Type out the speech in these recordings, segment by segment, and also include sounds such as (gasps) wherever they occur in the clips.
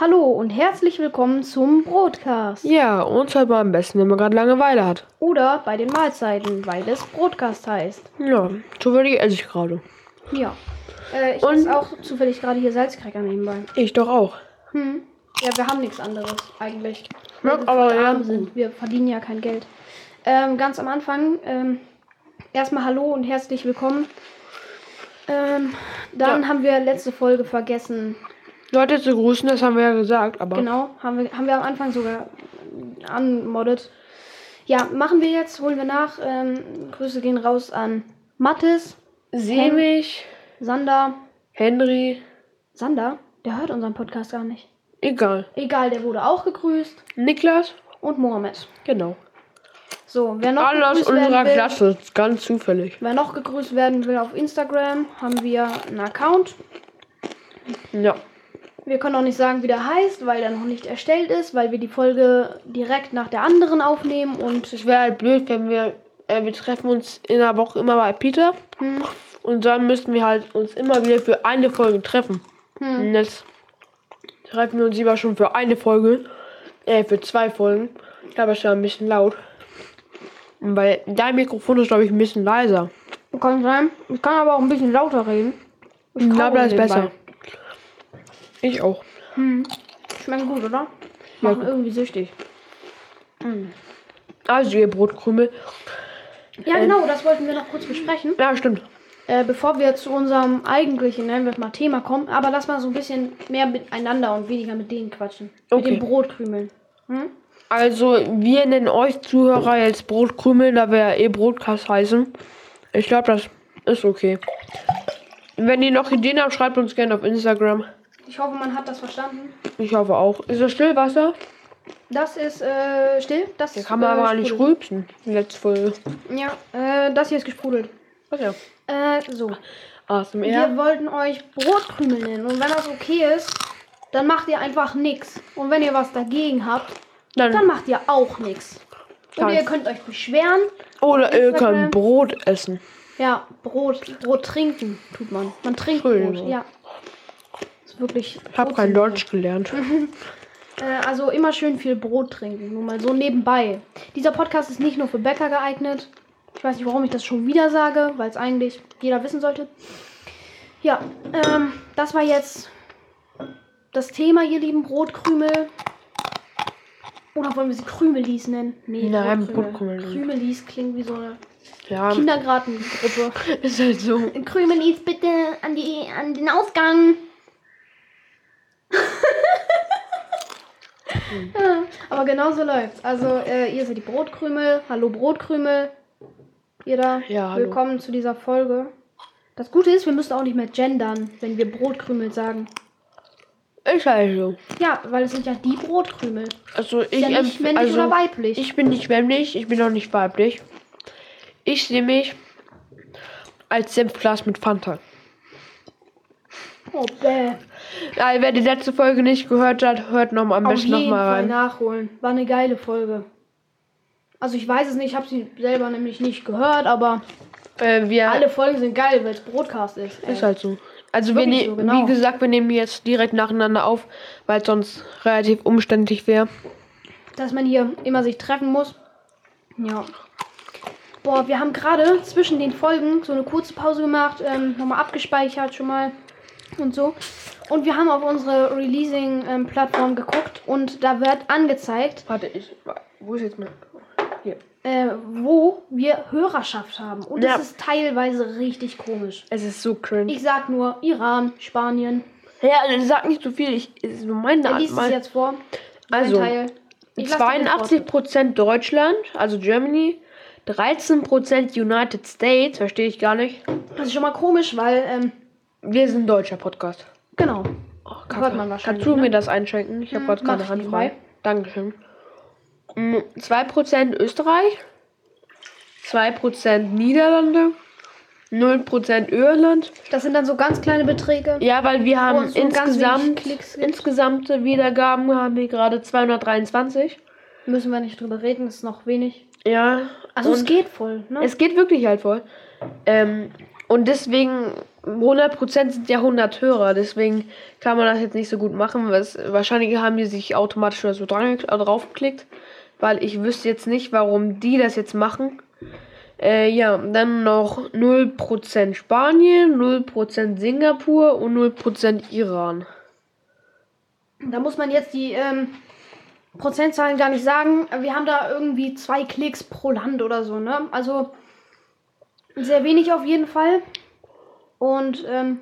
Hallo und herzlich willkommen zum Broadcast. Ja, uns halt mal am besten, wenn man gerade Langeweile hat. Oder bei den Mahlzeiten, weil es Broadcast heißt. Ja, zufällig esse ich gerade. Ja. Äh, ich Und- esse auch zufällig gerade hier Salzcracker nebenbei. Ich doch auch. Hm. Ja, wir haben nichts anderes eigentlich. Ja, wir aber ja. arm sind. Wir verdienen ja kein Geld. Ähm, ganz am Anfang, ähm, erstmal Hallo und herzlich willkommen. Ähm, dann Ja. haben wir letzte Folge vergessen. Leute zu grüßen, das haben wir ja gesagt, aber Genau, haben wir, haben wir am Anfang sogar anmoddet. Ja, machen wir jetzt, holen wir nach. Ähm, Grüße gehen raus an Mattes, Semich, Sander. Henry, Sander, der hört unseren Podcast gar nicht. egal. Egal, der wurde auch gegrüßt. Niklas, Und Mohammed. genau. So, wer noch Alle aus unserer will, Klasse, ganz zufällig. wer noch gegrüßt werden will auf Instagram, haben wir einen Account. Ja. Wir können auch nicht sagen, wie der heißt, weil der noch nicht erstellt ist, weil wir die Folge direkt nach der anderen aufnehmen und Es wäre halt blöd, wenn wir, äh, wir treffen uns in der Woche immer bei Peter hm, und dann müssten wir halt uns immer wieder für eine Folge treffen. hm, Und jetzt treffen wir uns lieber schon für eine Folge, äh, für zwei Folgen. Ich glaube, es ist ja ein bisschen laut. Und Weil dein Mikrofon ist, glaube ich, ein bisschen leiser. kann sein. Ich kann aber auch ein bisschen lauter reden. Ich glaube, das ist besser. Ich auch. Hm. Schmecken gut, oder? Machen irgendwie süchtig. Also, ihr Brotkrümel. Ja, Ähm. genau, das wollten wir noch kurz besprechen. Ja, stimmt. Äh, bevor wir zu unserem eigentlichen, nennen wir es mal Thema kommen, aber lass mal so ein bisschen mehr miteinander und weniger mit denen quatschen. Mit Okay. den Brotkrümeln. Hm? Also, wir nennen euch Zuhörer jetzt Brotkrümel, da wir ja eh Broadcast heißen. Ich glaube, das ist okay. Wenn ihr noch Ideen habt, schreibt uns gerne auf Instagram. Ich hoffe, man hat das verstanden. Ich hoffe auch. Ist das Stillwasser? Das ist äh, still. Das Da kann man äh, aber nicht rülpsen. Letzte Folge. Ja, äh, das hier ist gesprudelt. Was ja? Äh, so. ASMR. Wir wollten euch Brotkrümel nennen. Und wenn das okay ist, dann macht ihr einfach nichts. Und wenn ihr was dagegen habt, Dann, dann macht ihr auch nichts. Und ihr könnt euch beschweren. oder ihr könnt Brot essen. Ja, Brot, Brot trinken tut man. Man trinkt Entschuldigung. Brot, ja. Wirklich. Ich habe kein. Deutsch gelernt. (laughs) Äh, also immer schön viel Brot trinken, nur mal so nebenbei. Dieser Podcast ist nicht nur für Bäcker geeignet. Ich weiß nicht, warum ich das schon wieder sage, weil es eigentlich jeder wissen sollte. Ja, ähm, das war jetzt das Thema, ihr lieben Brotkrümel. Oder wollen wir sie Krümelis nennen? Nee, Nein. Brotkrümel. Krümelis klingt wie so eine Ja, Kindergartengruppe. (laughs) ist halt so. Krümelis bitte an, die, an den Ausgang. Ja, (laughs) aber genau so läuft's. Also, äh, ihr seid die Brotkrümel. Hallo Brotkrümel. Ihr da. Ja, hallo. Willkommen zu dieser Folge. Das Gute ist, wir müssen auch nicht mehr gendern, wenn wir Brotkrümel sagen. Ist halt so. Ja, weil es sind ja die Brotkrümel. Also ich, ja nicht empf- männlich also, oder weiblich. ich bin nicht männlich, ich bin auch nicht weiblich. Ich sehe mich als Senfglas mit Fanta. oh, bäh. Ja, wer die letzte Folge nicht gehört hat, hört noch mal am Auf besten noch mal Fall rein. nachholen. War eine geile Folge. Also ich weiß es nicht, ich habe sie selber nämlich nicht gehört, aber Äh, wir alle Folgen sind geil, weil es Broadcast ist. ist Ey. halt so. Also wir ne so, genau. wie gesagt, wir nehmen jetzt direkt nacheinander auf, weil es sonst relativ umständlich wäre. Dass man hier immer sich treffen muss. Ja. Boah, wir haben gerade zwischen den Folgen so eine kurze Pause gemacht, ähm, nochmal abgespeichert schon mal und so. Und wir haben auf unsere Releasing-Plattform geguckt und da wird angezeigt, Warte, ich wo ist jetzt mein hier. äh, wo wir Hörerschaft haben. Und das Ja. ist teilweise richtig komisch. Es ist so cringe. Ich sag nur Iran, Spanien. ja, also sag nicht so viel. Ich ist so meine Art liest es jetzt vor. Also, Teil. Ich lass dir den 82% Deutschland, also Germany. 13% United States, verstehe ich gar nicht. Das ist schon mal komisch, weil, ähm, Wir sind ein deutscher Podcast. genau. Oh, Hört man wahrscheinlich, Kannst du ne? mir das einschenken? Ich habe Hm, gerade keine Hand frei. Dankeschön. Mm, 2% Österreich. 2% Niederlande. 0% Irland. Das sind dann so ganz kleine Beträge. Ja, weil wir haben so insgesamt, insgesamte Wiedergaben haben wir gerade 223. Müssen wir nicht drüber reden, ist noch wenig. Ja. Also es geht voll, ne? Es geht wirklich halt voll. Ähm, Und deswegen, 100% sind ja 100 Hörer. Deswegen kann man das jetzt nicht so gut machen. Was, wahrscheinlich haben die sich automatisch oder so dran, äh, draufgeklickt. Weil ich wüsste jetzt nicht, warum die das jetzt machen. Äh, ja, dann noch 0% Spanien, 0% Singapur und 0% Iran. Da muss man jetzt die ähm, Prozentzahlen gar nicht sagen. Wir haben da irgendwie zwei Klicks pro Land oder so, ne? Also sehr wenig auf jeden Fall. Und ähm,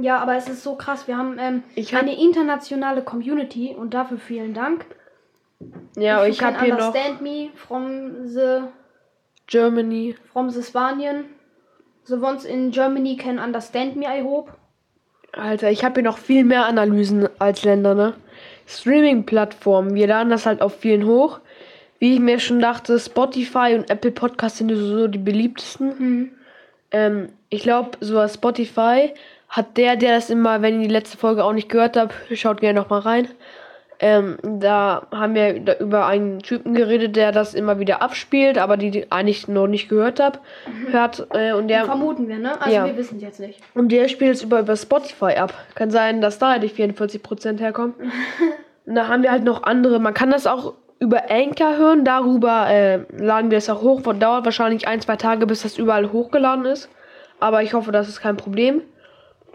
ja, aber es ist so krass. Wir haben ähm, Ich hab- eine internationale Community und dafür vielen Dank. Ja, ich you habe hier noch understand me from the Germany. from the Spanien. The ones in Germany can understand me, I hope. Alter, ich habe hier noch viel mehr Analysen als Länder, ne? Streaming-Plattformen, wir laden das halt auf vielen hoch. Wie ich mir schon dachte, Spotify und Apple Podcasts sind so die beliebtesten. Hm. Ähm, ich glaube, so als Spotify hat der, der das immer, wenn ihr die letzte Folge auch nicht gehört habt, schaut gerne noch mal rein. Ähm, da haben wir da über einen Typen geredet, der das immer wieder abspielt, aber die, die eigentlich noch nicht gehört hab, hört. Äh, und der Vermuten wir, ne? Also Ja. wir wissen es jetzt nicht. und der spielt es über, über Spotify ab. Kann sein, dass da die 44% herkommen. (laughs) Und da haben wir halt noch andere. Man kann das auch über Anchor hören. Darüber äh, laden wir es auch hoch. Dauert wahrscheinlich ein, zwei Tage, bis das überall hochgeladen ist. Aber ich hoffe, das ist kein Problem.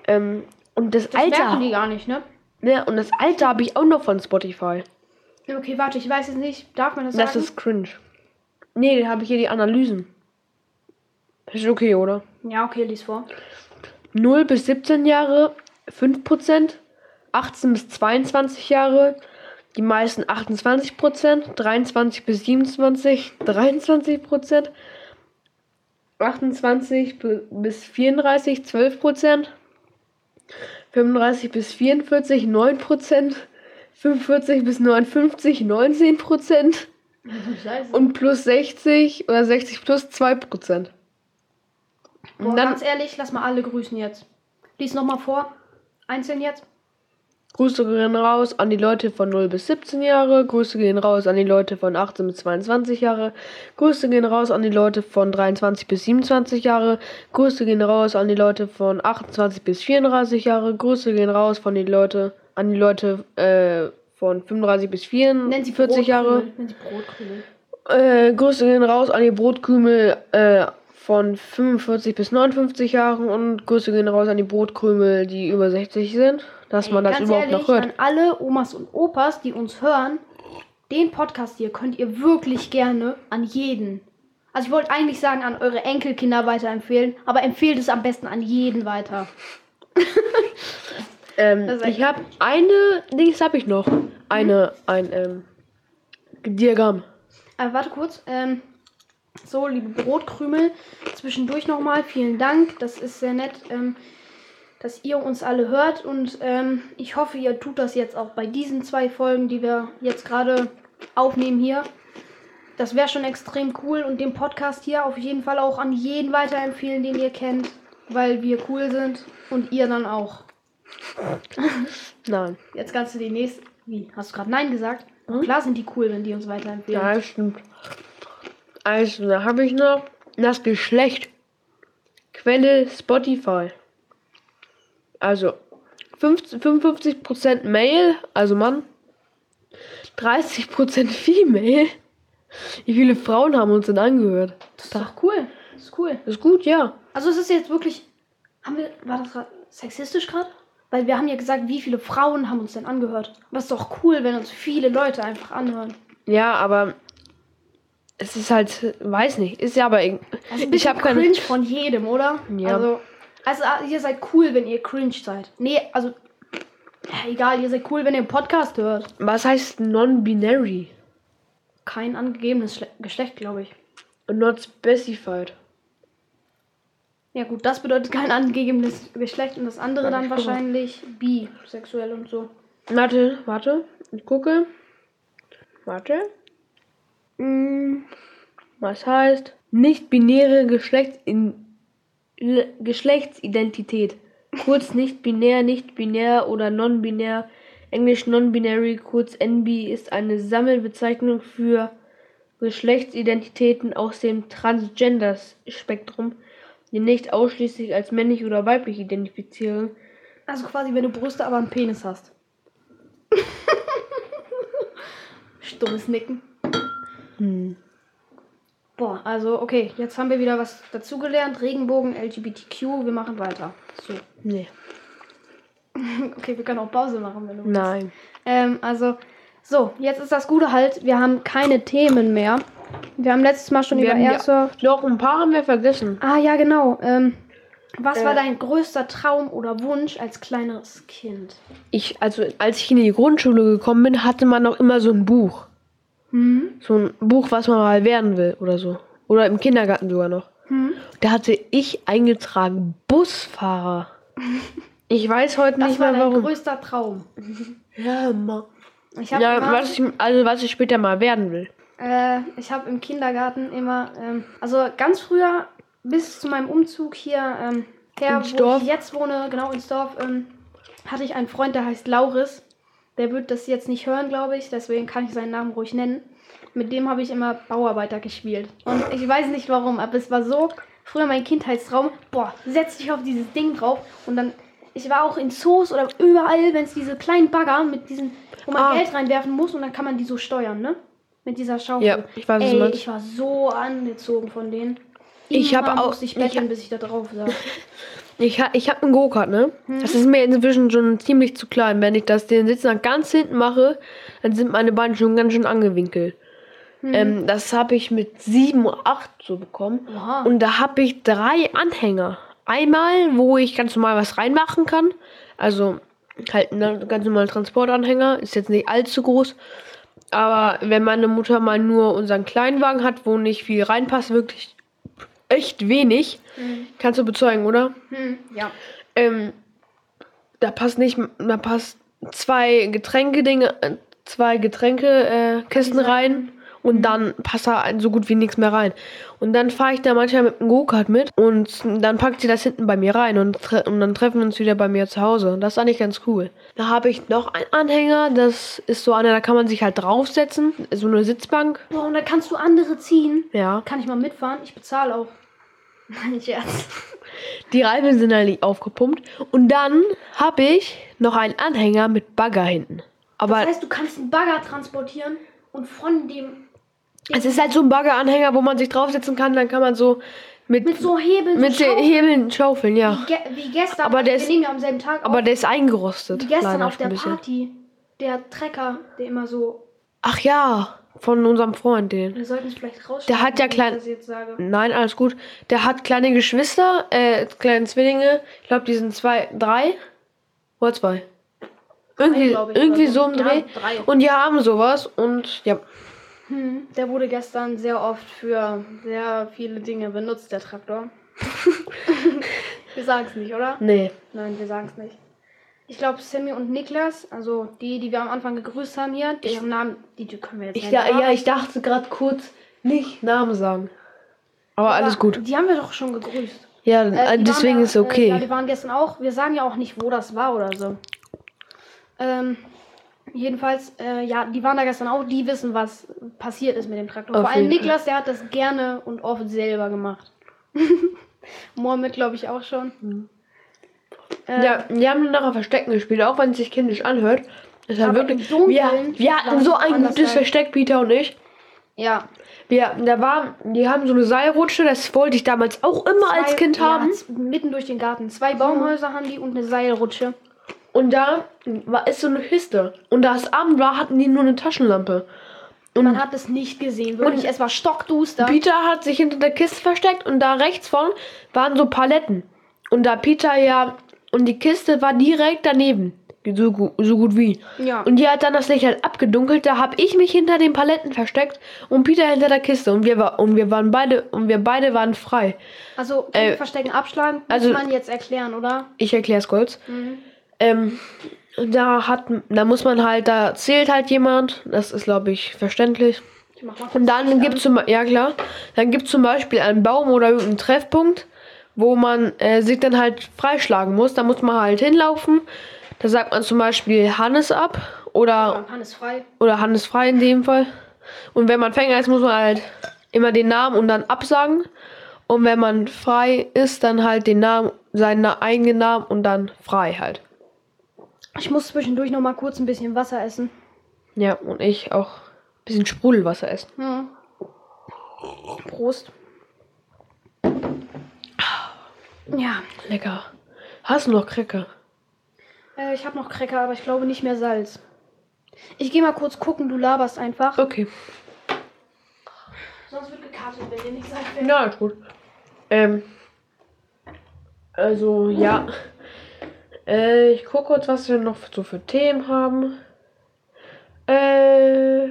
Ähm, und das, Das merken Alter. die gar nicht, ne? Ne, und das Alter habe ich auch noch von Spotify. Okay, warte, ich weiß jetzt nicht. Darf man das, Das sagen? ist cringe. Nee, da habe ich hier die Analysen. Das ist okay, oder? ja, okay, lies vor. 0 bis 17 Jahre 5%, 18 bis 22 Jahre, die meisten 28%, 23 bis 27, 23%, 28 bi- bis 34, 12%, 35 bis 44, 9%, 45 bis 59, 19% Scheiße. und plus 60 oder 60 plus 2%. Boah, Und dann ganz ehrlich, lass mal alle grüßen jetzt. Lies nochmal vor. Einzeln jetzt. Grüße gehen raus an die Leute von 0 bis 17 Jahre. Grüße gehen raus an die Leute von 18 bis 22 Jahre. Grüße gehen raus an die Leute von 23 bis 27 Jahre. Grüße gehen raus an die Leute von 28 bis 34 Jahre. Grüße gehen raus von die Leute an die Leute äh, von 35 bis Nenn sie 44 Jahre. Brotkrümel. Brotkrümel. Äh, Grüße gehen raus an die Brotkümel äh, von 45 bis 59 Jahren und Grüße gehen raus an die Brotkrümel, die über 60 sind, dass Ey, man das überhaupt ehrlich, noch hört. An alle Omas und Opas, die uns hören, den Podcast hier könnt ihr wirklich gerne an jeden. Also ich wollte eigentlich sagen, an eure Enkelkinder weiterempfehlen, aber empfehlt es am besten an jeden weiter. (laughs) (laughs) Ähm, ich habe eine, Dings habe ich noch. Eine, ein ähm, Diagramm. Aber warte kurz. Ähm, so, liebe Brotkrümel, zwischendurch nochmal vielen Dank. Das ist sehr nett, ähm, dass ihr uns alle hört. Und ähm, ich hoffe, ihr tut das jetzt auch bei diesen zwei Folgen, die wir jetzt gerade aufnehmen hier. Das wäre schon extrem cool. Und den Podcast hier auf jeden Fall auch an jeden weiterempfehlen, den ihr kennt. Weil wir cool sind. Und ihr dann auch. Nein. Jetzt kannst du die nächste. Wie? Hast du gerade Nein gesagt? Hm? Klar sind die cool, wenn die uns weiterempfehlen. Ja, stimmt. Also, da habe ich noch das Geschlecht. Quelle Spotify. Also, 50, 55% Male, also Mann. 30% Female. Wie viele Frauen haben uns denn angehört? Das ist doch cool. Das ist cool. Das ist gut, ja. Also es ist jetzt wirklich. Haben wir. War das gerade sexistisch gerade? Weil wir haben ja gesagt, wie viele Frauen haben uns denn angehört. Aber es ist doch cool, wenn uns viele Leute einfach anhören. Ja, aber es ist halt, weiß nicht, ist ja aber Also ich habe keine cringe von jedem, oder? Ja. Also, also ah, ihr seid cool, wenn ihr cringe seid. Nee, also egal, ihr seid cool, wenn ihr einen Podcast hört. Was heißt non-binary? Kein angegebenes Schle Geschlecht, glaube ich. Not specified. Ja gut, das bedeutet kein angegebenes Geschlecht und das andere Warte, dann wahrscheinlich bisexuell und so. Warte, warte, ich gucke. Warte. Hm, Was heißt nicht-binäre Geschlechtsin Le- Geschlechtsidentität? Kurz nicht-binär, nicht-binär oder non-binär. Englisch non-binary, kurz NB, ist eine Sammelbezeichnung für Geschlechtsidentitäten aus dem Transgender-Spektrum. die nicht ausschließlich als männlich oder weiblich identifizieren. Also quasi, wenn du Brüste, aber einen Penis hast. (laughs) Stummes Nicken. Hm. Boah, also okay, jetzt haben wir wieder was dazugelernt. Regenbogen, LGBTQ, wir machen weiter. So. Nee. (laughs) Okay, wir können auch Pause machen, wenn du willst. Nein. Ähm, also, so, jetzt ist das Gute halt, wir haben keine Themen mehr. Wir haben letztes Mal schon Wir über haben ja- Airsoft. Doch, ein paar haben wir vergessen. Ah, ja, genau. Ähm, was war Äh. dein größter Traum oder Wunsch als kleineres Kind? Ich, also als ich in die Grundschule gekommen bin, hatte man noch immer so ein Buch. Hm? So ein Buch, was man mal werden will oder so. Oder im Kindergarten sogar noch. Hm? Da hatte ich eingetragen Busfahrer. (laughs) Ich weiß heute Das nicht war mehr warum. größter Traum. (laughs) Ja, ma. Ich habe ja immer, was ich, also was ich später mal werden will. äh, ich hab im Kindergarten immer, ähm, also ganz früher bis zu meinem Umzug hier ähm, her, Ins wo Dorf? ich jetzt wohne, genau ins Dorf, ähm, hatte ich einen Freund, der heißt Lauris. Der wird das jetzt nicht hören, glaube ich, deswegen kann ich seinen Namen ruhig nennen. Mit dem habe ich immer Bauarbeiter gespielt. Und ich weiß nicht warum, aber es war so früher mein Kindheitstraum. Boah, setz dich auf dieses Ding drauf und dann. Ich war auch in Zoos oder überall, wenn es diese kleinen Bagger mit diesen, wo man Ah. Geld reinwerfen muss und dann kann man die so steuern, ne? Mit dieser Schaufel. Ja, ich weiß, Ey, ich war so angezogen von denen. Ich hab Immer auch- ich betteln, bis ich da drauf saß. (laughs) Ich, ha, ich habe einen Go-Kart, ne? Hm. Das ist mir inzwischen schon ziemlich zu klein. Wenn ich das den Sitz nach ganz hinten mache, dann sind meine Beine schon ganz schön angewinkelt. Hm. Ähm, das habe ich mit 7, 8 so bekommen. Oha. Und da habe ich drei Anhänger. Einmal, wo ich ganz normal was reinmachen kann. Also halt ein ganz normaler Transportanhänger. Ist jetzt nicht allzu groß. Aber wenn meine Mutter mal nur unseren Kleinwagen hat, wo nicht viel reinpasst, wirklich echt wenig. Hm. Kannst du bezeugen, oder? Hm, ja. Ähm, da passt nicht, da passt zwei Getränke-Dinge, äh, zwei Getränke-Kisten äh, rein und dann passt da so gut wie nichts mehr rein. Und dann fahre ich da manchmal mit dem Go-Kart mit und dann packt sie das hinten bei mir rein und, und dann treffen wir uns wieder bei mir zu Hause. Das ist eigentlich ganz cool. Da habe ich noch einen Anhänger, das ist so einer, da kann man sich halt draufsetzen, so eine Sitzbank. Boah, und da kannst du andere ziehen. Ja. Kann ich mal mitfahren? Ich bezahle auch. Nein, Scherz. Die Reifen sind nicht aufgepumpt. Und dann habe ich noch einen Anhänger mit Bagger hinten. Aber Das heißt, du kannst einen Bagger transportieren und von dem Es ist halt so ein Baggeranhänger, wo man sich draufsetzen kann, dann kann man so mit, mit so Hebeln mit so schaufeln. Hebeln schaufeln, ja. Ge wie gestern. Aber der wir ist- nehmen ja am selben Tag Aber auf. der ist eingerostet. Wie gestern auf der. Party. Der Trecker, der immer so. Ach ja, von unserem Freund, den. Wir sollten es vielleicht rausschneiden. Der hat ja wenn ich klein- das jetzt sage. Nein, alles gut. Der hat kleine Geschwister, äh, kleine Zwillinge. Ich glaube, die sind zwei, drei oder zwei. Irgendwie, ich, irgendwie so im Dreh. drei. Und die haben sowas und ja. Hm, der wurde gestern sehr oft für sehr viele Dinge benutzt, der Traktor. (laughs) wir sagen es nicht, oder? Nee. Nein, wir sagen es nicht. Ich glaube, Sammy und Niklas, also die, die wir am Anfang gegrüßt haben hier, deren Namen, die, die können wir jetzt Ich, da, ja, ich dachte gerade kurz nicht Namen sagen. Aber alles Aber gut. Die haben wir doch schon gegrüßt. Ja, Äh, die deswegen waren ist okay. Äh, ja, die waren gestern auch. Wir sagen ja auch nicht, wo das war oder so. Ähm, jedenfalls, äh, ja, die waren da gestern auch. Die wissen, was passiert ist mit dem Traktor. Auf Vor allem. Niklas, der hat das gerne und oft selber gemacht. (laughs) Mohammed, glaube ich, auch schon. Äh, Ja, die haben nachher Verstecken gespielt, auch wenn es sich kindisch anhört. Das ist halt Aber wirklich. wir, wir hatten war so ein gutes geil. Versteck, Peter und ich. ja. Wir, da war, die haben so eine Seilrutsche, das wollte ich damals auch immer als Zwei- Kind ja, haben. Mitten durch den Garten. Zwei Baumhäuser haben die und eine Seilrutsche. Und da war ist so eine Kiste. Und da es Abend war, hatten die nur eine Taschenlampe. Man hat es nicht gesehen. Wirklich, Und- es war stockduster. Peter hat sich hinter der Kiste versteckt und da rechts von waren so Paletten. Und da Peter ja. Und die Kiste war direkt daneben. So, gu- so gut wie. Ja. Und die hat dann das Licht halt abgedunkelt. Da habe ich mich hinter den Paletten versteckt und Peter hinter der Kiste. Und wir, war, und wir waren beide und wir beide waren frei. Also, Äh, Verstecken, abschlagen, muss also- man jetzt erklären, oder? Ich erkläre es kurz. Mhm. Ähm, da hat, da muss man halt, da zählt halt jemand. Das ist, glaube ich, verständlich. Ich mach mal Und dann gibt es zum ja klar, dann gibt zum Beispiel einen Baum oder irgendeinen Treffpunkt, wo man äh, sich dann halt freischlagen muss. Da muss man halt hinlaufen. Da sagt man zum Beispiel Hannes ab oder, Hannes frei. oder Hannes frei in dem Fall. Und wenn man Fänger ist, muss man halt immer den Namen und dann absagen. Und wenn man frei ist, dann halt den Namen, seinen eigenen Namen und dann frei halt. Ich muss zwischendurch noch mal kurz ein bisschen Wasser essen. Ja, und ich auch ein bisschen Sprudelwasser essen. Hm. Prost. Ja, Lecker. Hast du noch Cracker? äh, ich habe noch Cracker, aber ich glaube nicht mehr Salz. Ich gehe mal kurz gucken, du laberst einfach. Okay. Sonst wird gekartet, wenn dir nichts einfällt. Ja, ist gut. Ähm. Also, ja. Äh, ich gucke kurz, was wir noch so für Themen haben. Äh.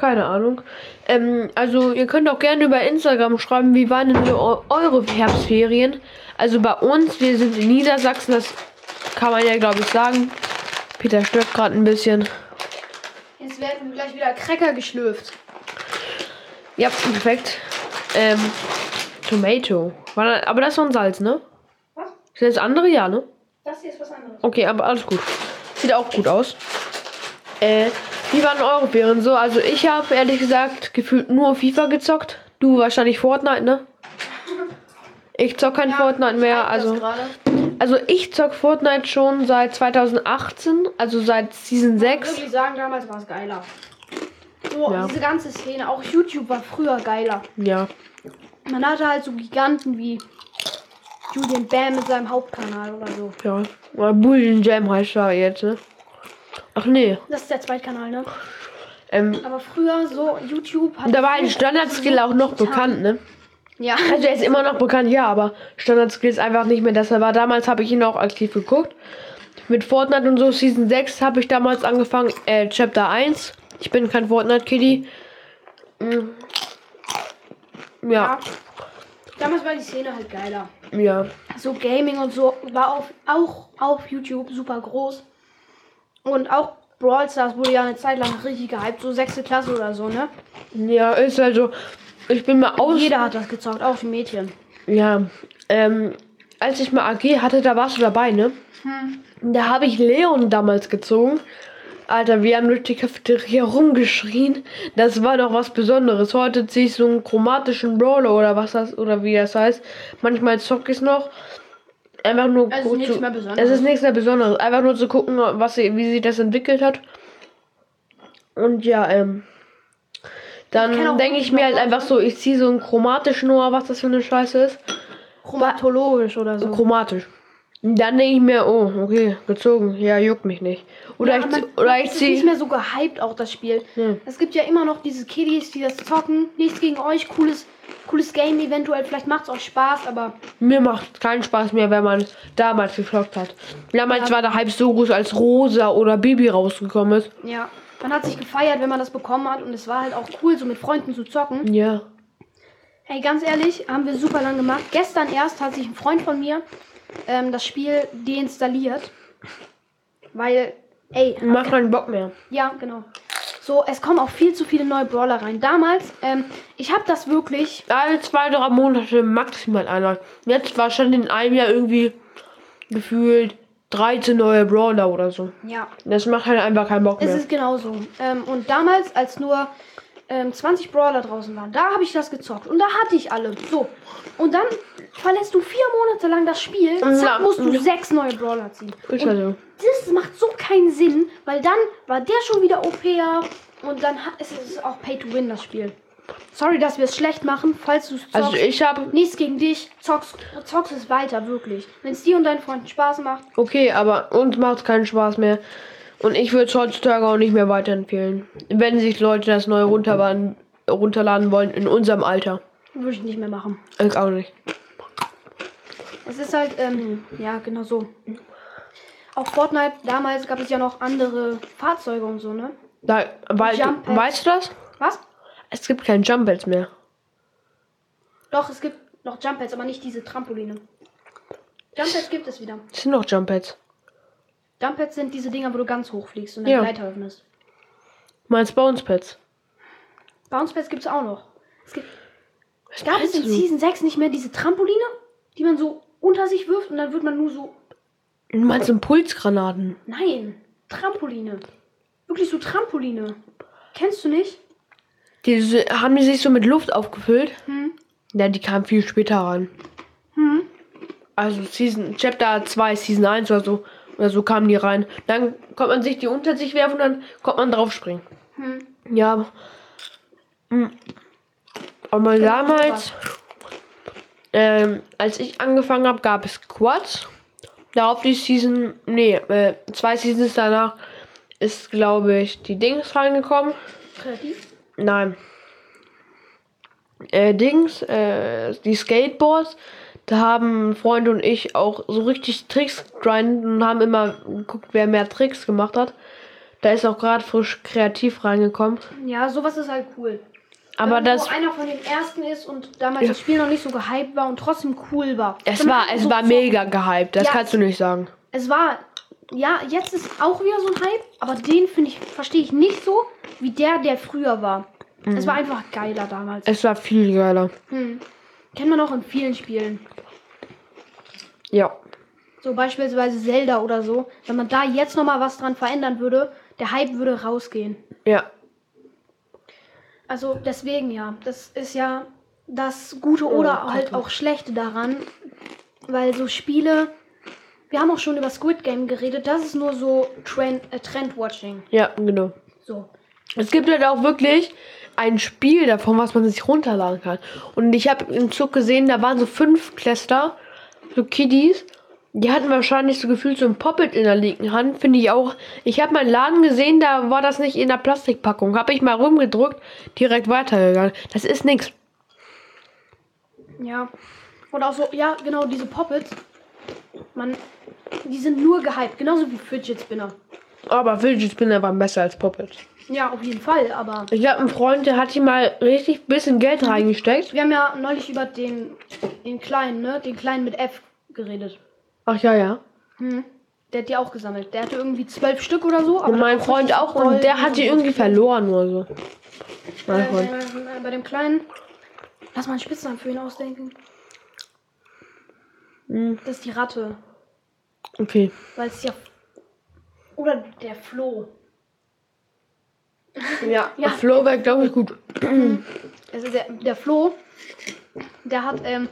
Keine Ahnung. Ähm, also, ihr könnt auch gerne über Instagram schreiben, wie waren denn so eu- eure Herbstferien? Also, bei uns, wir sind in Niedersachsen, das kann man ja, glaube ich, sagen. Peter stört gerade ein bisschen. Jetzt werden gleich wieder Cracker geschlürft. Ja, perfekt. Ähm, Tomato. Aber das war ein Salz, ne? Was? Sind das andere? Ja, ne? Das hier ist was anderes. Okay, aber alles gut. Sieht auch gut aus. Äh, wie waren eure Ferien so? Also ich habe ehrlich gesagt gefühlt nur FIFA gezockt. Du wahrscheinlich Fortnite, ne? Ich zock kein Fortnite mehr. Also, also ich zock Fortnite schon seit 2018, also seit Season Ich 6. wirklich sagen, damals war es geiler. So, Ja. diese ganze Szene, auch YouTube war früher geiler. Ja. Man hatte halt so Giganten wie Julian Bam mit seinem Hauptkanal oder so. Ja. Oder Bullion Jam heißt er jetzt, ne? Ach nee. Das ist der Zweitkanal, ne? Ähm, Aber früher so YouTube hat. da war ein Standard-Skill auch noch bekannt, ne? Ja. Also er ist immer noch bekannt, ja, aber Standard Skills einfach nicht mehr. Das war damals habe ich ihn auch aktiv geguckt. Mit Fortnite und so Season 6 habe ich damals angefangen, äh, Chapter 1. Ich bin kein Fortnite Kitty. Mm. Ja, Damals war die Szene halt geiler. ja. So Gaming und so war auf, auch auf YouTube super groß. Und auch Brawl Stars wurde ja eine Zeit lang richtig gehypt, so sechste Klasse oder so, ne? Ja, ist halt so. Ich bin mal aus. Jeder hat das gezockt, auch die Mädchen. Ja. Ähm, als ich mal AG hatte, da warst du dabei, ne? Da habe ich Leon damals gezogen. Alter, wir haben durch die Cafeteria rumgeschrien. Das war doch was Besonderes. Heute ziehe ich so einen chromatischen Brawler oder was das oder wie das heißt. Manchmal zocke ich es noch. Einfach nur Also gut nichts zu-. Es ist nichts mehr Besonderes. Einfach nur zu gucken, was sie, wie sich das entwickelt hat. Und ja, ähm. Dann denke ich mir halt einfach so, ich ziehe so einen chromatischen oder was das für eine Scheiße ist. Chromatologisch oder so. Chromatisch. Dann denke ich mir, oh, okay, gezogen. Ja, juckt mich nicht. Oder Ja, ich, man- oder ich es ist nicht ziehe. mehr so gehypt, auch das Spiel. Ja. Es gibt ja immer noch diese Kiddies, die das zocken. Nichts gegen euch, cooles, cooles Game eventuell. Vielleicht macht es euch Spaß, aber Mir macht keinen Spaß mehr, wenn man damals gezockt hat. Damals Ja. war der Hype so groß, als Rosa oder Bibi rausgekommen ist. ja. Man hat sich gefeiert, wenn man das bekommen hat. Und es war halt auch cool, so mit Freunden zu zocken. Ja. Hey, ganz ehrlich, haben wir super lang gemacht. Gestern erst hat sich ein Freund von mir ähm, das Spiel deinstalliert. Weil, ey, Macht keinen Bock mehr. Ja, genau. So, es kommen auch viel zu viele neue Brawler rein. Damals, ähm, ich habe das wirklich. Alle zwei, drei Monate maximal einer. Jetzt war schon in einem Jahr irgendwie gefühlt 13 neue Brawler oder so. Ja, Das macht halt einfach keinen Bock es mehr. ist genauso. Ähm, und damals, als nur ähm, 20 Brawler draußen waren, da habe ich das gezockt. Und da hatte ich alle. So. Und dann verlässt du vier Monate lang das Spiel. Zack, musst du sechs neue Brawler ziehen. Halt so. das macht so keinen Sinn, weil dann war der schon wieder OPer. Und dann hat es ist auch Pay to Win, das Spiel. Sorry, dass wir es schlecht machen, falls du es zockst. Also ich habe Nichts gegen dich. Zockst, zockst es weiter, wirklich. Wenn es dir und deinen Freunden Spaß macht. Okay, aber uns macht keinen Spaß mehr. Und ich würde es heutzutage auch nicht mehr weiterempfehlen. Wenn sich Leute das neu runterladen, runterladen wollen in unserem Alter. Würde ich nicht mehr machen. Ich auch nicht. Es ist halt, ähm, ja, genau so. Auf Fortnite damals gab es ja noch andere Fahrzeuge und so, ne? Da, weil, Pads. weißt du das? Was? Es gibt keinen Jump Pads mehr. Doch, es gibt noch Jump Pads, aber nicht diese Trampoline. Jump Pads gibt es wieder. Es sind noch Jump Pads. Jump Pads sind diese Dinger, wo du ganz hoch fliegst und dann Ja. Leiter öffnest. Meinst Bounce Pads? Bounce Pads gibt es auch noch. Es gibt, Was gab es in du? Season 6 nicht mehr diese Trampoline, die man so unter sich wirft und dann wird man nur so Du meinst Impulsgranaten? Nein, Trampoline. Wirklich so Trampoline. Kennst du nicht? Diese, haben die sich so mit Luft aufgefüllt? Hm. Ja, die kam viel später ran. Hm. Also Season, Chapter 2, Season 1 oder so. So kamen die rein. Dann konnte man sich die unter sich werfen und dann konnte man draufspringen. Hm. Ja. hm. Aber damals, ähm, als ich angefangen habe, gab es Quads. Darauf die Season, nee, äh, zwei Seasons danach ist, glaube ich, die Dings reingekommen. Kreativ. Nein. Äh, Dings, äh, die Skateboards, da haben Freunde und ich auch so richtig Tricks grinden und haben immer geguckt, wer mehr Tricks gemacht hat. Da ist auch gerade frisch kreativ reingekommen. Ja, sowas ist halt cool. Aber Wenn das, einer von den ersten ist und damals Ja. das Spiel noch nicht so gehypt war und trotzdem cool war. es Wenn war, es so war mega gehypt, das Ja. kannst du nicht sagen. Es war, ja, jetzt ist auch wieder so ein Hype, aber den finde ich, verstehe ich nicht so, wie der, der früher war. Es war einfach geiler damals. Es war viel geiler. Hm. Kennt man auch in vielen Spielen. Ja. So beispielsweise Zelda oder so. Wenn man da jetzt nochmal was dran verändern würde, der Hype würde rausgehen. Ja. Also deswegen ja, das ist ja das Gute oder Oh, halt auch Schlechte daran, weil so Spiele, wir haben auch schon über Squid Game geredet, das ist nur so Trend, äh, Trendwatching. Ja, genau. So. Es gibt halt auch wirklich ein Spiel davon, was man sich runterladen kann. Und ich habe im Zug gesehen, da waren so fünf Cluster, so Kiddies. Die hatten wahrscheinlich so gefühlt so ein Poppet in der linken Hand, finde ich auch. Ich habe meinen Laden gesehen, da war das nicht in der Plastikpackung. Habe ich mal rumgedrückt, direkt weitergegangen. Das ist nix. Ja. Oder auch so, ja, genau, diese Poppets. Man, die sind nur gehypt, genauso wie Fidget Spinner. Aber Fidget Spinner waren besser als Poppet. Ja, auf jeden Fall, aber Ich habe einen Freund, der hat hier mal richtig bisschen Geld reingesteckt. wir haben ja neulich über den, den kleinen, ne, den kleinen mit F geredet. Ach ja, ja. Hm. Der hat die auch gesammelt. Der hatte irgendwie zwölf Stück oder so. Und mein Freund auch. Und der hat die irgendwie verloren oder so. Mein Freund. Äh, äh, bei dem Kleinen. Lass mal einen Spitznamen für ihn ausdenken. Hm, Das ist die Ratte. Okay. Weil es ja. Oder der Floh. Ja, Ja. Flo wäre, glaube ich, gut. Es ist (clears throat) der, der Floh. Der hat ähm,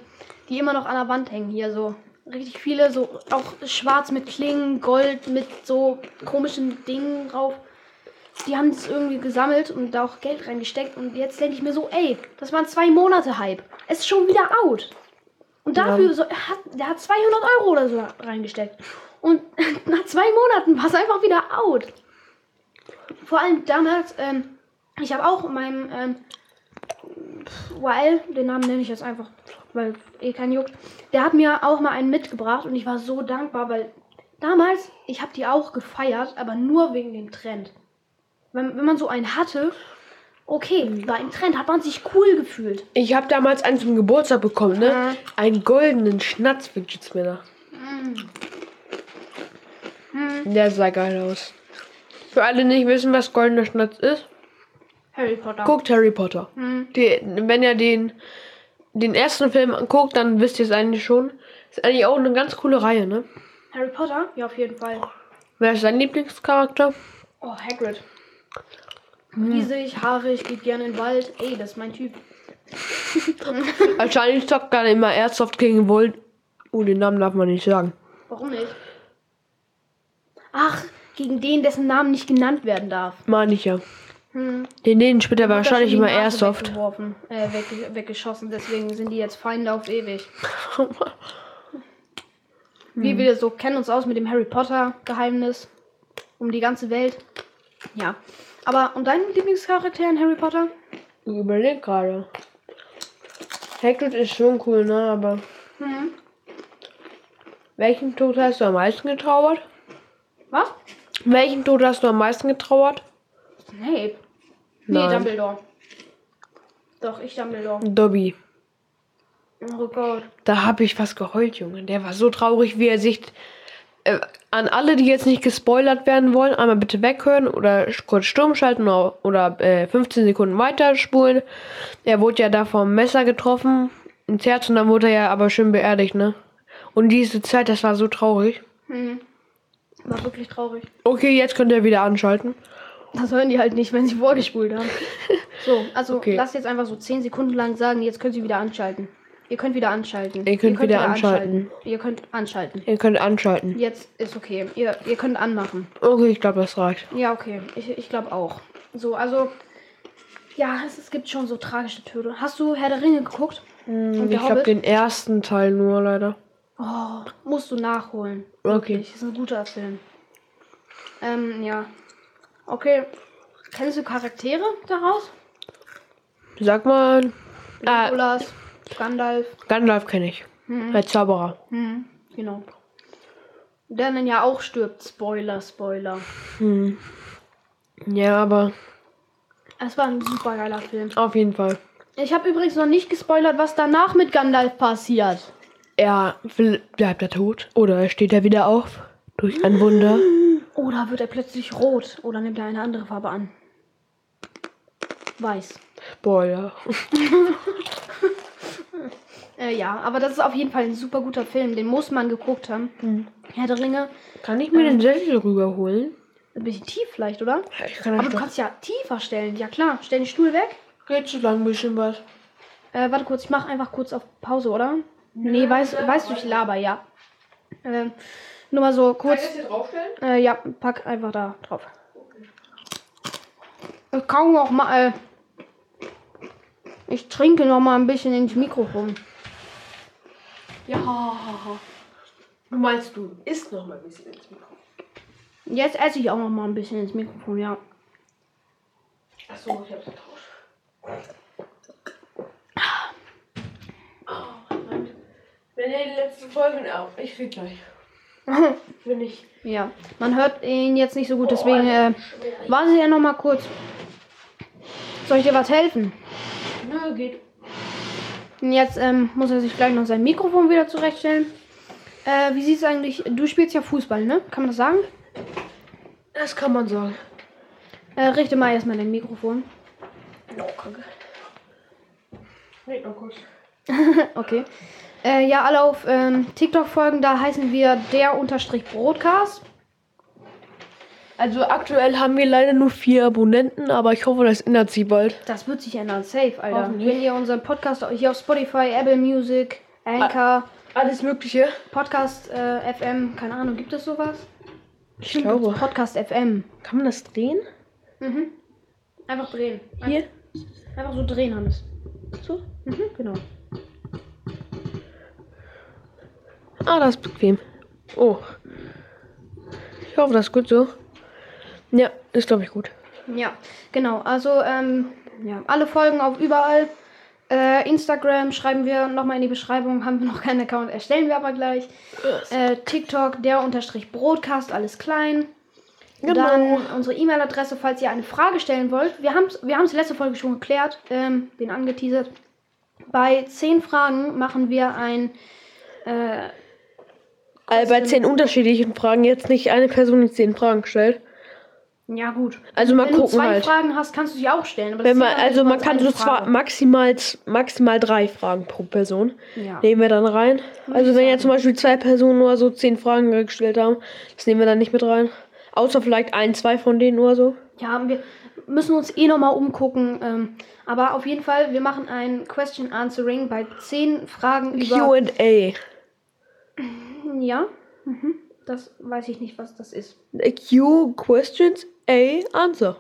die immer noch an der Wand hängen. Hier so. Richtig viele. So auch schwarz mit Klingen, Gold mit so komischen Dingen drauf. Die haben das irgendwie gesammelt und da auch Geld reingesteckt. Und jetzt denke ich mir so, ey, das waren zwei Monate Hype. Es ist schon wieder out. Und dafür, Ja. so, er hat, der hat 200 Euro oder so reingesteckt. Und (laughs) nach zwei Monaten war es einfach wieder out. Vor allem damals, ähm, ich habe auch in meinem ähm, YL, den Namen nenne ich jetzt einfach, weil eh kein juckt, der hat mir auch mal einen mitgebracht und ich war so dankbar, weil damals, ich habe die auch gefeiert, aber nur wegen dem Trend. Wenn, wenn man so einen hatte, okay, war ein Trend, hat man sich cool gefühlt. Ich habe damals einen zum Geburtstag bekommen, ne? Mhm. Einen goldenen Schnatz-Fidget Spinner. Der sah geil aus. Für alle, die nicht wissen, was goldener Schnatz ist, Harry Potter. guckt Harry Potter. Hm. Die, wenn ihr den, den ersten Film anguckt, dann wisst ihr es eigentlich schon. Ist eigentlich auch eine ganz coole Reihe, ne? Harry Potter? Ja, auf jeden Fall. Wer ist dein Lieblingscharakter? Oh, Hagrid. Riesig, haarig, geht gerne in den Wald. Ey, das ist mein Typ. (laughs) Wahrscheinlich zockt gerade immer Airsoft gegen Volt. Oh, den Namen darf man nicht sagen. Warum nicht? Ach, gegen den, dessen Namen nicht genannt werden darf. Meine ich ja. Hm. Den, den spielt er wahrscheinlich er immer Airsoft. Weggeworfen, äh, wegge weggeschossen, deswegen sind die jetzt Feinde auf ewig. (laughs) Wir, wir so kennen uns aus mit dem Harry Potter Geheimnis um die ganze Welt. Ja. Aber und dein Lieblingscharakter in Harry Potter? Ich überleg gerade. Hagrid ist schon cool, ne? Aber Hm. welchen Tod hast du am meisten getrauert? Was? Welchen Tod hast du am meisten getrauert? Snape. Nee, Nein. Dumbledore. Doch, ich Dumbledore. Dobby. Oh Gott. Da habe ich fast geheult, Junge. Der war so traurig, wie er sich. Äh, an alle, die jetzt nicht gespoilert werden wollen, einmal bitte weghören oder kurz Sturm schalten oder, oder äh, 15 Sekunden weiterspulen. Er wurde ja da vom Messer getroffen ins Herz und dann wurde er ja aber schön beerdigt, ne? Und diese Zeit, das war so traurig. Hm. War wirklich traurig. Okay, jetzt könnt ihr wieder anschalten. Das hören die halt nicht, wenn sie vorgespult haben. (laughs) So, also Okay. lasst jetzt einfach so 10 Sekunden lang sagen, jetzt könnt ihr wieder anschalten. Ihr könnt wieder anschalten. Ihr könnt wieder anschalten. Ihr könnt anschalten. Ihr könnt anschalten. Jetzt ist okay. Ihr, ihr könnt anmachen. Okay, ich glaube, das reicht. Ja, okay. Ich, ich glaube auch. So, also. Ja, es, es gibt schon so tragische Töte. Hast du Herr der Ringe geguckt? Und ich glaube, den ersten Teil nur leider. Oh, musst du nachholen. Okay. Wirklich, ist ein guter Film. Ähm, ja. Okay. Kennst du Charaktere daraus? Sag mal. Ah, Legolas, Gandalf. Gandalf kenne ich. Der Zauberer. Hm, genau. Der dann ja auch stirbt. Spoiler, Spoiler. Ja, aber Es war ein super geiler Film. auf jeden Fall. Ich habe übrigens noch nicht gespoilert, was danach mit Gandalf passiert. Er will- bleibt er tot oder er steht er wieder auf durch ein Wunder. (gasps) Oder wird er plötzlich rot? Oder nimmt er eine andere Farbe an? Weiß. Spoiler. (laughs) Äh, ja, aber das ist auf jeden Fall ein super guter Film. Den muss man geguckt haben. Herr der Ringe. Kann ich mir den Sessel rüberholen? Ein bisschen tief vielleicht, oder? Ich kann Aber du kannst ja tiefer stellen. Ja klar, stell den Stuhl weg. Geht so lang ein bisschen was. Äh, warte kurz, ich mach einfach kurz auf Pause, oder? Nee, weißt, weißt du, ich laber, ja. Ähm, nur mal so kurz. hier draufstellen? Äh, ja, pack einfach da drauf. Ich kann noch mal. Äh, ich trinke noch mal ein bisschen ins Mikrofon. Ja. Du meinst, du isst noch mal ein bisschen ins Mikro. Jetzt esse ich auch noch mal ein bisschen ins Mikrofon, ja. Achso, ich hab's getauscht. Oh, Mann. Ihr die letzte Folge auch. Ich krieg gleich. Bin ich. Ja, man hört ihn jetzt nicht so gut, deswegen äh, warten Sie ja noch mal kurz. Soll ich dir was helfen? Nö, geht. Und Jetzt ähm, muss er sich gleich noch sein Mikrofon wieder zurechtstellen. Äh, wie sieht's eigentlich? Du spielst ja Fußball, ne? Kann man das sagen? Das kann man sagen. Äh, richte mal erstmal dein Mikrofon. Oh, kacke. Red noch kurz. (laughs) Okay. Äh, ja, alle auf ähm, TikTok folgen, da heißen wir der Unterstrich Broadcast. Also aktuell haben wir leider nur vier Abonnenten, aber ich hoffe, das ändert sich bald. Das wird sich ändern, safe, Alter. Wenn ihr unseren Podcast hier auf Spotify, Apple Music, Anchor, Alles Mögliche. Podcast äh, FM, keine Ahnung, gibt es sowas? Ich Stimmt, glaube. Podcast FM. Kann man das drehen? Mhm. Einfach drehen. Hier? Einfach so drehen, Hannes. So? Mhm, genau. Ah, das ist bequem. Oh. Ich hoffe, das ist gut so. Ja, ist glaube ich gut. Ja, genau. Also, ähm, ja, alle Folgen auf überall. Äh, Instagram schreiben wir nochmal in die Beschreibung. (laughs) Haben wir noch keinen Account, erstellen wir aber gleich. Äh, TikTok, der Unterstrich Broadcast, alles klein. Genau. Dann unsere E-Mail-Adresse, falls ihr eine Frage stellen wollt. Wir haben es wir haben's letzte Folge schon geklärt, ähm, den angeteasert. Bei 10 Fragen machen wir ein. Äh, Also bei zehn unterschiedlichen Fragen jetzt nicht eine Person die zehn Fragen stellt. ja, gut. Also mal Wenn du gucken zwei halt. Fragen hast, kannst du sie auch stellen. Wenn man, also nur man kann so zwar maximal, maximal drei Fragen pro Person. Ja. Nehmen wir dann rein. Also wenn jetzt zum Beispiel zwei Personen nur so zehn Fragen gestellt haben, das nehmen wir dann nicht mit rein. Außer vielleicht ein, zwei von denen oder so. Ja, wir müssen uns eh nochmal umgucken. Ähm, aber auf jeden Fall, wir machen ein Question Answering bei 10 Fragen über. QA. Ja, mhm. das weiß ich nicht, was das ist. Q questions, A answer.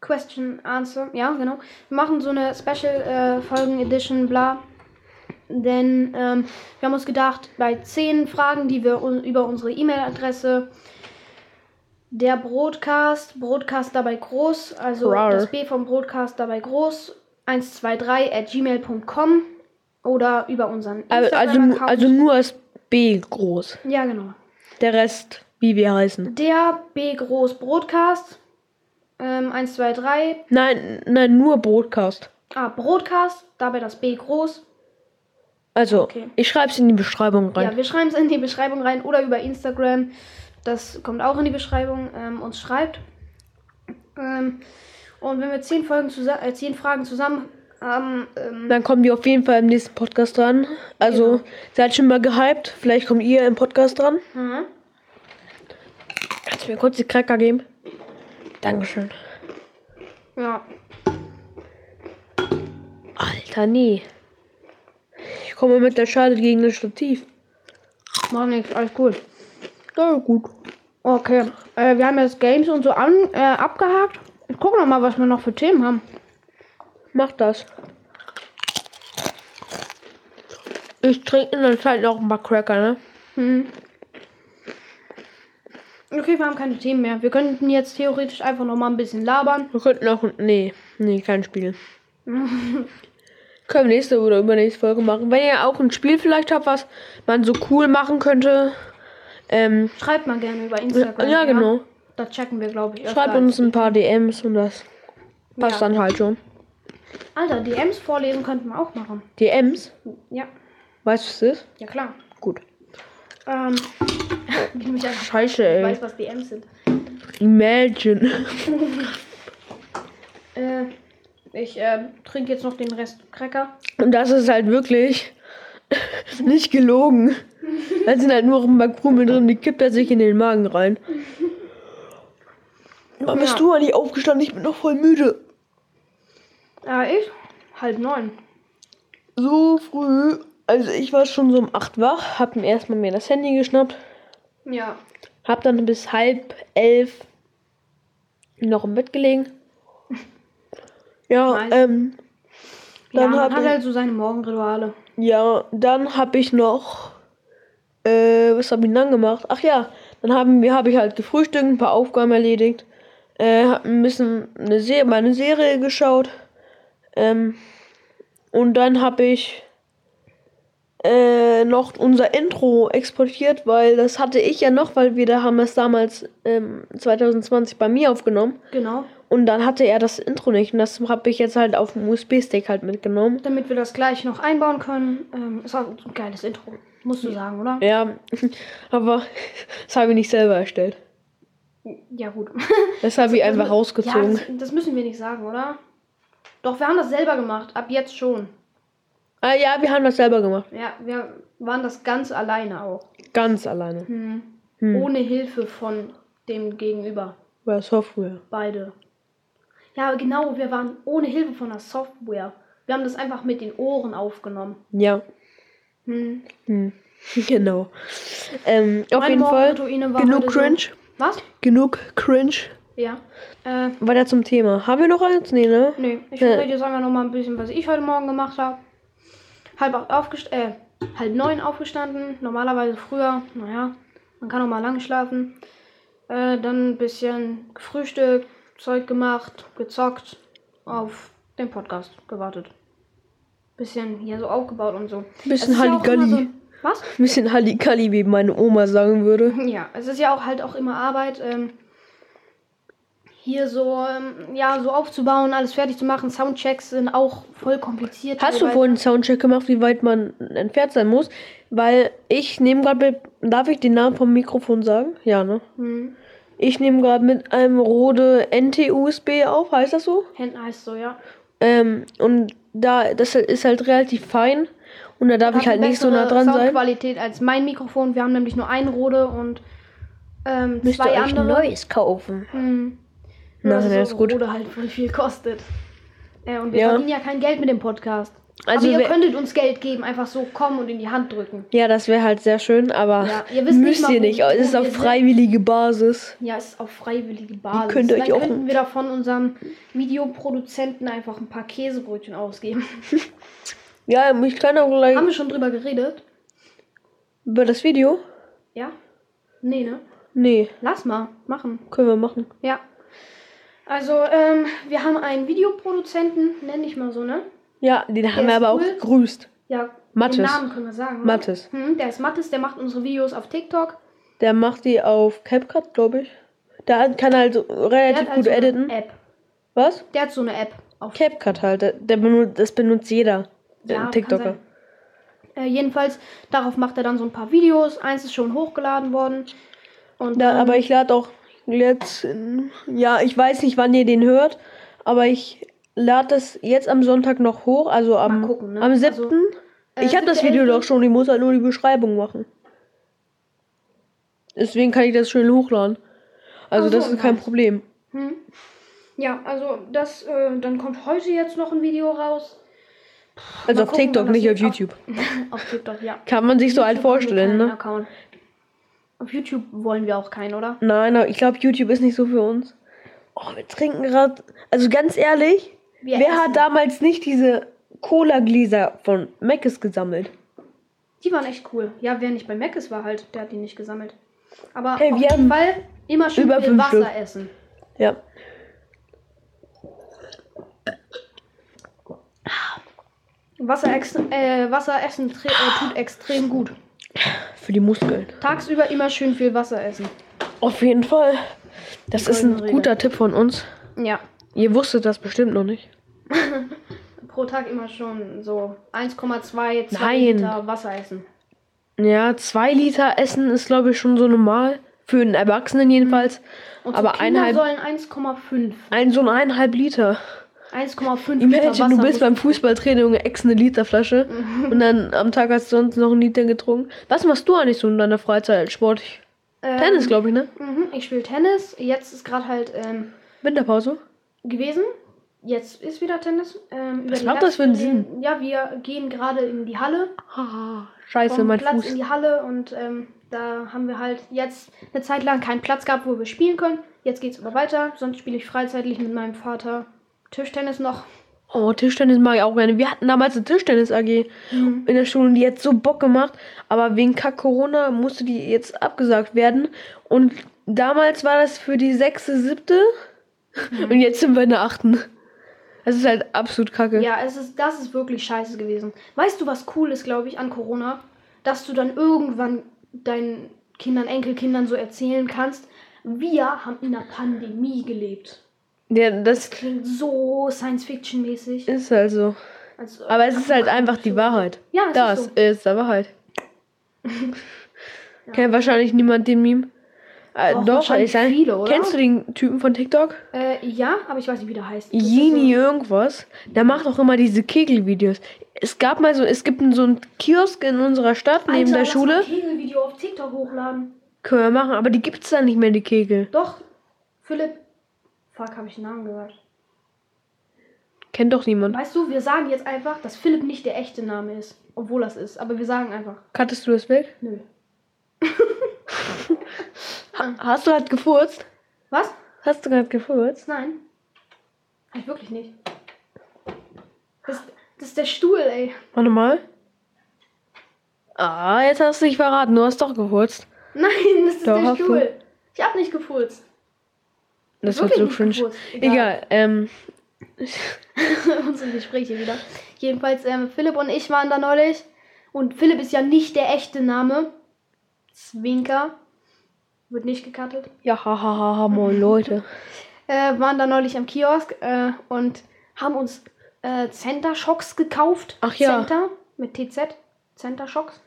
Question Answer, ja, genau. Wir machen so eine Special äh, Folgen Edition, bla. Denn ähm, wir haben uns gedacht, bei 10 Fragen, die wir un über unsere E-Mail-Adresse der Broadcast, Broadcast dabei groß, also Rar. das B vom Broadcast dabei groß, 123 at gmail.com oder über unseren Also, also, Instagram-Account. also nur das B groß. ja, genau. Der Rest, wie wir heißen. Der B groß Broadcast, ähm, 123 Nein, nein, nur Broadcast. Ah, Broadcast, dabei das B groß. Also, Okay. ich schreibe es in die Beschreibung rein. Ja, wir schreiben es in die Beschreibung rein oder über Instagram. Das kommt auch in die Beschreibung. Ähm, uns schreibt. Ähm, und wenn wir zehn, Folgen zusa- äh, zehn Fragen zusammen haben, ähm, Dann kommen die auf jeden Fall im nächsten Podcast dran. Also, Genau. seid schon mal gehypt. Vielleicht kommt ihr im Podcast dran. mhm. Kannst du mir kurz die Cracker geben? Dankeschön. Ja. Alter, nee. Ich komme mit der Schale gegen das Stativ. Mach nichts, alles cool. Ja, gut. Okay. Äh, wir haben jetzt Games und so an, äh, abgehakt. Ich gucke noch mal, was wir noch für Themen haben. Mach das. Ich trinke in der Zeit noch ein paar Cracker, ne? Hm. Okay, wir haben keine Themen mehr. Wir könnten jetzt theoretisch einfach noch mal ein bisschen labern. Wir könnten auch. Nee, nee, kein Spiel. (laughs) Können wir nächste oder übernächste Folge machen. Wenn ihr auch ein Spiel vielleicht habt, was man so cool machen könnte. Ähm, Schreibt mal gerne über Instagram. ja, genau. Da checken wir, glaube ich. Schreibt uns ein paar DMs und das passt Ja. dann halt schon. Alter, DMs vorlesen könnten wir auch machen. DMs? Ja, Weißt du, was das ist? ja klar. Gut. Ähm, (laughs) ich einfach Scheiße, ich ey. weiß, was DMs sind. Imagine. (laughs) Äh, ich äh, trinke jetzt noch den Rest Cracker. Und das ist halt wirklich (laughs) nicht gelogen. Da sind halt nur ein paar Krümel drin, die kippt er sich in den Magen rein. Wann bist Ja. du eigentlich aufgestanden? Ich bin noch voll müde. Äh, ich? Halb neun. So früh. Also ich war schon so um 8 wach, hab mir erstmal mir das Handy geschnappt, Ja. hab dann bis halb elf noch im Bett gelegen. Ja, Nice. ähm, ja, Dann man hab hat ich- halt so seine Morgenrituale. Ja, dann habe ich noch. Äh, was habe ich dann gemacht? Ach ja, dann haben wir habe ich halt gefrühstückt, ein paar Aufgaben erledigt. Äh, hab ein bisschen eine Serie, meine Serie geschaut. Ähm, und dann habe ich äh, noch unser Intro exportiert, weil das hatte ich ja noch, weil wir da haben es damals ähm, 2020 bei mir aufgenommen. Genau. Und dann hatte er das Intro nicht. Und das habe ich jetzt halt auf dem USB-Stick halt mitgenommen. Damit wir das gleich noch einbauen können. Ähm, ist auch ein geiles Intro. Musst du sagen, oder? Ja, (laughs) aber das habe ich nicht selber erstellt. Ja, gut. Das habe ich einfach Ja, rausgezogen. das, das müssen wir nicht sagen, oder? Doch, wir haben das selber gemacht. Ab jetzt schon. ah ja, wir haben das selber gemacht. Ja, wir waren das ganz alleine auch. Ganz alleine. Hm. Hm. Ohne Hilfe von dem Gegenüber. Bei Software. Beide. Ja, genau, wir waren ohne Hilfe von der Software. Wir haben das einfach mit den Ohren aufgenommen. Ja. Hm. Hm. (laughs) Genau. Ähm, auf jeden Fall. Genug heute so- Cringe. Was? Genug Cringe. Ja. Äh, Weiter zum Thema. Haben wir noch eins? Nee, ne? nee, ich Ja. rede jetzt einfach noch mal ein bisschen, was ich heute Morgen gemacht habe. Halb acht aufgest äh, halb neun aufgestanden. Normalerweise früher, naja, man kann auch mal lang schlafen. Äh, dann ein bisschen gefrühstückt, Zeug gemacht, gezockt, auf den Podcast gewartet. Bisschen hier so aufgebaut und so. Bisschen ja Halligalli. So, was? Bisschen Halligalli, wie meine Oma sagen würde. Ja, es ist ja auch halt auch immer Arbeit, ähm, hier so, ähm, ja, so aufzubauen, alles fertig zu machen. Soundchecks sind auch voll kompliziert. Hast du vorhin einen Soundcheck gemacht, wie weit man entfernt sein muss? Weil ich nehme gerade mit. Darf ich den Namen vom Mikrofon sagen? Ja, ne? Hm. Ich nehme gerade mit einem Rode NT-USB auf, heißt das so? Händen heißt so, ja. Ähm, und da, das ist halt relativ fein. Und da darf ich halt nicht so nah dran sein. Soundqualität als mein Mikrofon. Wir haben nämlich nur ein Rode und ähm, Müsst ihr euch andere. neues kaufen. Hm. Na, Nur, dass ja, so ist gut. Rode halt voll viel kostet. Äh, und wir Ja. verdienen ja kein Geld mit dem Podcast. Also Aber ihr könntet uns Geld geben, einfach so kommen und in die Hand drücken. Ja, das wäre halt sehr schön, aber Ja, wisst nicht müsst mal, ihr nicht. Es ist auf freiwillige Basis. Ja, es ist auf freiwillige Basis. könnt ihr euch Dann auch- könnten wir da von unserem Videoproduzenten einfach ein paar Käsebrötchen ausgeben. (laughs) Ja, ich kann auch gleich Haben wir schon drüber geredet? über das Video. Ja? Nee, ne? Nee, Lass mal machen. können wir machen. Ja. Also, ähm, wir haben einen Videoproduzenten, nenne ich mal so, ne? Ja, den haben wir aber cool. auch gegrüßt. Ja, Mathis. den Namen können wir sagen. ne? Mathis. Hm, der ist Mathis, der macht unsere Videos auf TikTok. Der macht die auf CapCut, glaube ich. Der hat- kann halt so Der relativ hat halt gut so eine editen. App. Was? Der hat so eine App auf CapCut halt. Der, der benutzt, das benutzt jeder. Der Ja, TikToker. Äh, jedenfalls, darauf macht er dann so ein paar Videos. Eins ist schon hochgeladen worden. Und Ja, ähm, aber ich lade auch jetzt. Ja, ich weiß nicht, wann ihr den hört, aber ich lade das jetzt am Sonntag noch hoch, also am, gucken, ne? am 7. Also, äh, ich habe das 7.11.. Video doch schon, ich muss halt nur die Beschreibung machen. Deswegen kann ich das schön hochladen. Also so, das ist kein. Problem. Hm. Ja, also das, äh, dann kommt heute jetzt noch ein Video raus. Also Mal auf gucken, TikTok, nicht auf YouTube. (laughs) auf TikTok, ja. Kann man sich so halt vorstellen, ne? Account. Auf YouTube wollen wir auch keinen, oder? Nein, ich glaube, YouTube ist nicht so für uns. Oh, wir trinken gerade. Also ganz ehrlich, Wir wer essen. hat damals nicht diese Cola-Gläser von Mc's gesammelt? Die waren echt cool. Ja, wer nicht bei Mc's war halt, der hat die nicht gesammelt. Aber Hey, auf wir jeden haben Fall immer schön über viel Wasser Stück. essen. Ja. Wasser, extre äh, Wasser essen äh, tut extrem gut. Für die Muskeln. Tagsüber immer schön viel Wasser essen. Auf jeden Fall. Das ist ein Regel. guter Tipp von uns. Ja. Ihr wusstet das bestimmt noch nicht. (laughs) Pro Tag immer schon so 1,2, 2 Nein. Liter Wasser essen. Ja, zwei Liter Essen ist, glaube ich, schon so normal. Für einen Erwachsenen jedenfalls. Und Aber so Kinder eineinhalb- sollen 1,5. Ein, so ein eineinhalb Liter. 1,5 Liter Imagine, Wasser. du bist beim Fußballtraining ex eine Literflasche. (laughs) und dann am Tag hast du sonst noch einen Liter getrunken. Was machst du eigentlich so in deiner Freizeit als Sport? Ähm, Tennis, glaube ich, ne? Mhm, ich spiele Tennis. Jetzt ist gerade halt ähm, Winterpause? gewesen. Jetzt ist wieder Tennis. Ähm, Was macht das für einen Herbstferien- Ja, wir gehen gerade in die Halle. Ah, scheiße, vom mein Platz Fuß. in die Halle und ähm, da haben wir halt jetzt eine Zeit lang keinen Platz gehabt, wo wir spielen können. Jetzt geht's aber weiter. Sonst spiele ich freizeitlich mit meinem Vater Tischtennis noch. Oh, Tischtennis mag ich auch gerne. Wir hatten damals eine Tischtennis-AG in der Schule und die hat so Bock gemacht. Aber wegen Kack Corona musste die jetzt abgesagt werden. Und damals war das für die sechste, siebte. Und jetzt sind wir in der achten. Das ist halt absolut kacke. Ja, es ist, das ist wirklich scheiße gewesen. Weißt du, was cool ist, glaube ich, an Corona? Dass du dann irgendwann deinen Kindern, Enkelkindern so erzählen kannst, wir haben in einer Pandemie gelebt. Ja, das Klingt so Science-Fiction-mäßig. ist halt so. Also, Aber es ist halt einfach die Wahrheit. Ja, es Das ist so. ist der Wahrheit. (laughs) Kennt wahrscheinlich niemand den Meme. Äh, Doch, doch, wahrscheinlich ich sag, viele, oder? Kennst du den Typen von TikTok? Äh, ja, aber ich weiß nicht, wie der heißt. Das Jini irgendwas. Der macht auch immer diese Kegelvideos. Es gab mal so, es gibt so einen Kiosk in unserer Stadt so, neben Alter, der Schule. ein Kegelvideo auf TikTok hochladen. Können wir machen, aber die gibt's da nicht mehr, die Kegel. Doch, Philipp. Fuck, habe ich den Namen gehört. Kennt doch niemand. Weißt du, wir sagen jetzt einfach, dass Philipp nicht der echte Name ist. Obwohl das ist. Aber wir sagen einfach, Kattest du das weg? nö. Ha hast du halt gefurzt? Was? Hast du gerade gefurzt? Nein. Hab ich wirklich nicht. Das, das ist der Stuhl, ey. Warte mal. Ah, jetzt hast du dich verraten. Du hast doch gefurzt. Nein, das ist Doch, der hast du. Stuhl. Ich hab nicht gefurzt. Das Wirklich wird so cringe. Egal. Egal, ähm, (laughs) Unsere Gespräche wieder. Jedenfalls, ähm, Philipp und ich waren da neulich. Und Philipp ist ja nicht der echte Name. Zwinker. Wird nicht gecuttet. ja, hahaha, ha, moin Leute. (laughs) Äh, waren da neulich am Kiosk äh, und haben uns äh, Center Shocks gekauft. Ach ja. Center mit TZ. Center Shocks.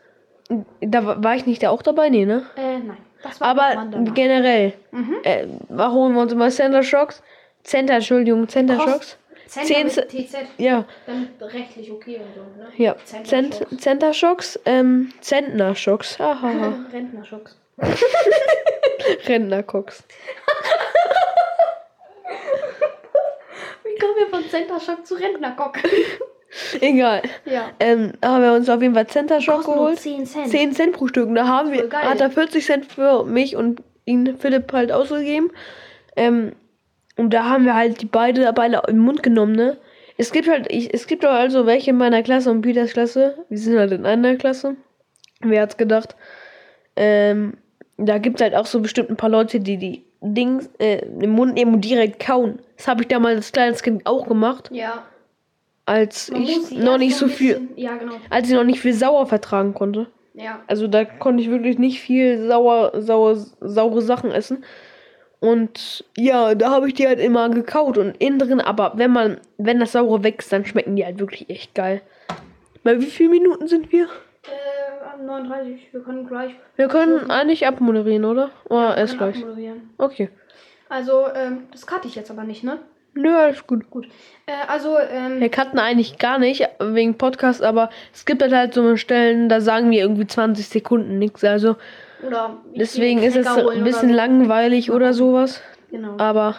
Da wa- war ich nicht da auch dabei? Nee, ne? Äh, nein. Aber generell, Mhm. äh, holen wir uns immer Center Shocks. Center, Entschuldigung, Center Kost- Shocks. Center TZ. Ja, Damit rechtlich okay und so, ne? ja. Center Cent Shocks. Center Shocks, ähm, Zentner Shocks. Hahaha. Rentner-Shocks. (laughs) Rentner (laughs) Cox. (laughs) Wie kommen wir von Center Shock zu Rentnercock? Egal. ja. Ähm, haben wir uns auf jeden Fall Center nur geholt. 10 Cent. 10 Cent pro Stück. Da haben wir, geil. hat er 40 Cent für mich und ihn Philipp halt ausgegeben. Ähm, und da haben wir halt die beide beide im Mund genommen, ne? Es gibt halt, ich, es gibt auch also welche in meiner Klasse und Peters Klasse. Wir sind halt in einer Klasse. Wer hat's gedacht? Ähm, da gibt es halt auch so bestimmt ein paar Leute, die die Dings äh, im Mund nehmen und direkt kauen. Das habe ich damals als kleines Kind auch gemacht, Ja. Als Man ich noch nicht so ein viel, bisschen- Ja, genau. als ich noch nicht viel sauer vertragen konnte. Ja. Also da konnte ich wirklich nicht viel sauer, sauer, saure Sachen essen. Und ja, da habe ich die halt immer gekaut und innen drin, aber wenn man, wenn das Saure wächst, dann schmecken die halt wirklich echt geil. Bei wie vielen Minuten sind wir? Äh, 39. Wir können gleich. Wir können eigentlich abmoderieren, oder? Oder wir erst gleich. abmoderieren. Okay. Also, ähm, das cutte ich jetzt aber nicht, ne? Nö, alles gut. Gut. Äh, also, ähm, Wir cutten eigentlich gar nicht wegen Podcast, aber es gibt halt, halt so Stellen, da sagen wir irgendwie 20 Sekunden nichts. Also oder deswegen ist es ein bisschen oder langweilig oder sowas. so. Genau. Aber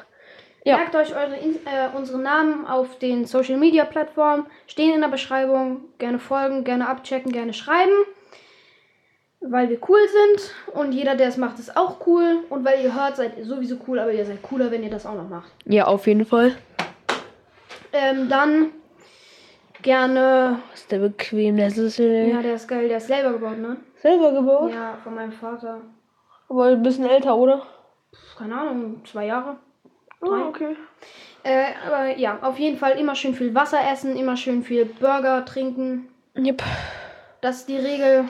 Ja. Merkt euch eure, äh, unsere Namen auf den Social Media Plattformen. Stehen in der Beschreibung. Gerne folgen, gerne abchecken, gerne schreiben. Weil wir cool sind. Und jeder, der es macht, ist auch cool. Und weil ihr hört, seid ihr sowieso cool. Aber ihr seid cooler, wenn ihr das auch noch macht. Ja, auf jeden Fall. Ähm, dann gerne. Ist der bequem, der Schlüssel. Ja, der ist geil. Der ist selber gebaut, ne? Selber gebaut. Ja, von meinem Vater. Aber ein bisschen älter, oder? Keine Ahnung, zwei Jahre. Ah, okay. Äh, aber ja, auf jeden Fall immer schön viel Wasser essen, immer schön viel Burger trinken. Yep. Das ist die Regel.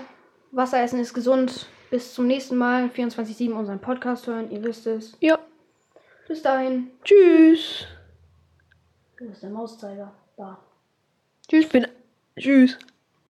Wasser essen ist gesund. Bis zum nächsten Mal. 24-7 unseren Podcast hören. Ihr wisst es. Ja. Bis dahin. Tschüss. Wo ist der Mauszeiger? Da. Tschüss. Bin. Tschüss.